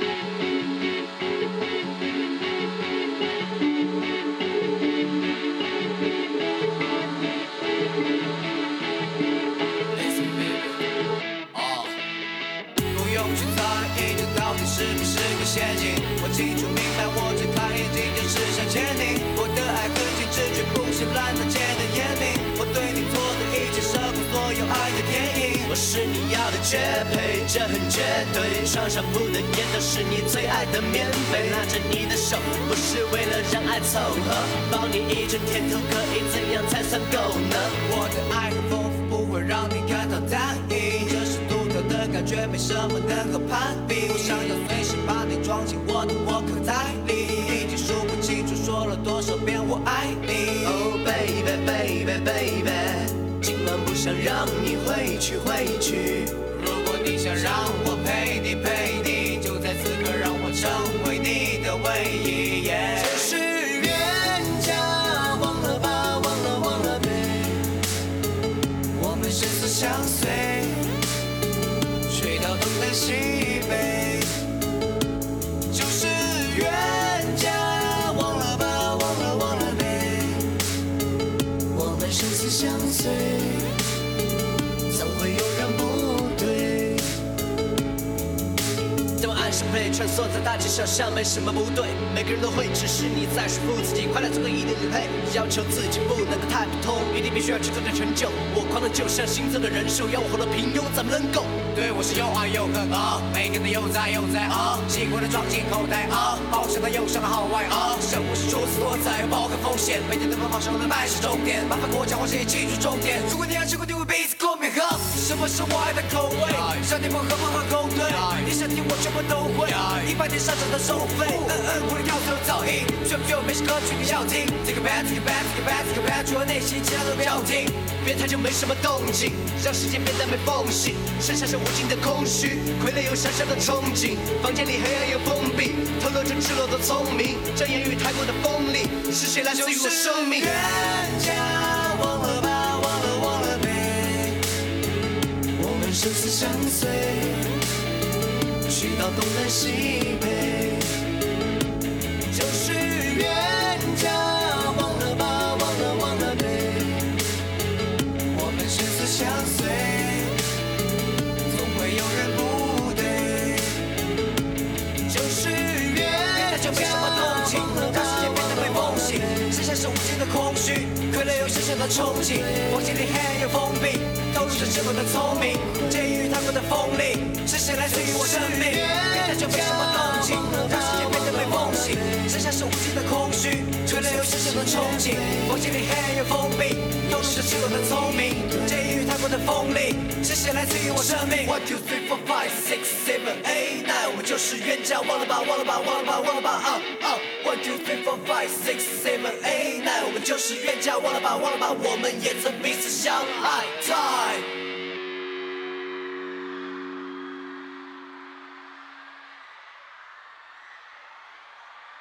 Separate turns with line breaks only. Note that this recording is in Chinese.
不用去猜疑这到底是不是个陷阱。我清楚明白，我我是你
要的绝配，这很绝对。床上铺的也都是你最爱的棉被，拉着你的手，不是为了让爱凑合，抱你一整天都可以，怎样才算够呢？
我的爱很丰富，不会让你感到单一。这是独特的感觉，没什么能够攀比。我想要随时把你装进我的沃克袋里，已经数不清楚说了多少遍我爱你。
想让你回去回去。
如果你想让我陪你陪你，就在此刻让我成为你的唯一。就
是冤家，忘了吧，忘了忘了呗。
我们生死相随，吹到东南西
当我按时配穿梭在大街小巷，没什么不对，每个人都会，只是你在说服自己，快乐做个一定得配。要求自己不能够太普通，一定必须要去做点成就。我狂的就像心脏的人兽，要我活得平庸，怎么能够？
对我是又爱又恨啊，每天都又在又在啊，习惯了装进口袋啊，好伤的忧伤的好外啊，生活是如此多彩，包含风险，每天都奔跑上的迈是终点，麻烦过奖，我谁记住重点。如果你要吃苦，你会彼此共勉喝，什么是我爱的口味？上天不和不合口对，都会，一百天上场的收费，嗯嗯，我的要求噪音，选不选没事歌曲你要听，Take a back, take a back, take a back, take it back，除了内心其他都不要听，
别太久没什么动静，让时间变得没缝隙，剩下是无尽的空虚，傀儡有小小的憧憬，房间里黑暗又封闭，透露着赤裸的聪明，这言语太过的锋利，是谁来自于我生命？
冤家，忘了吧，忘了忘了呗。
我们生死相随，去到东南西北，
就是冤家，忘了吧，忘了忘了呗。我们生死相随，的憧憬，房间里黑暗又封闭，透露着赤裸的聪明，介于他们的锋利，是谁来自于我生命？冤家就没什么动静，让世界变得被梦醒，剩下是无尽的空虚，傀儡有小小的憧憬，房间里黑暗又封闭，透露着赤裸的聪明，介于他们的锋利，是谁来自于我生命？One two three four five six seven eight nine，我们就是冤家，忘了吧，忘了吧，忘了吧，忘了吧，啊啊！One two three four five six seven eight 就是冤家忘了吧忘了吧我们也曾彼此相爱 time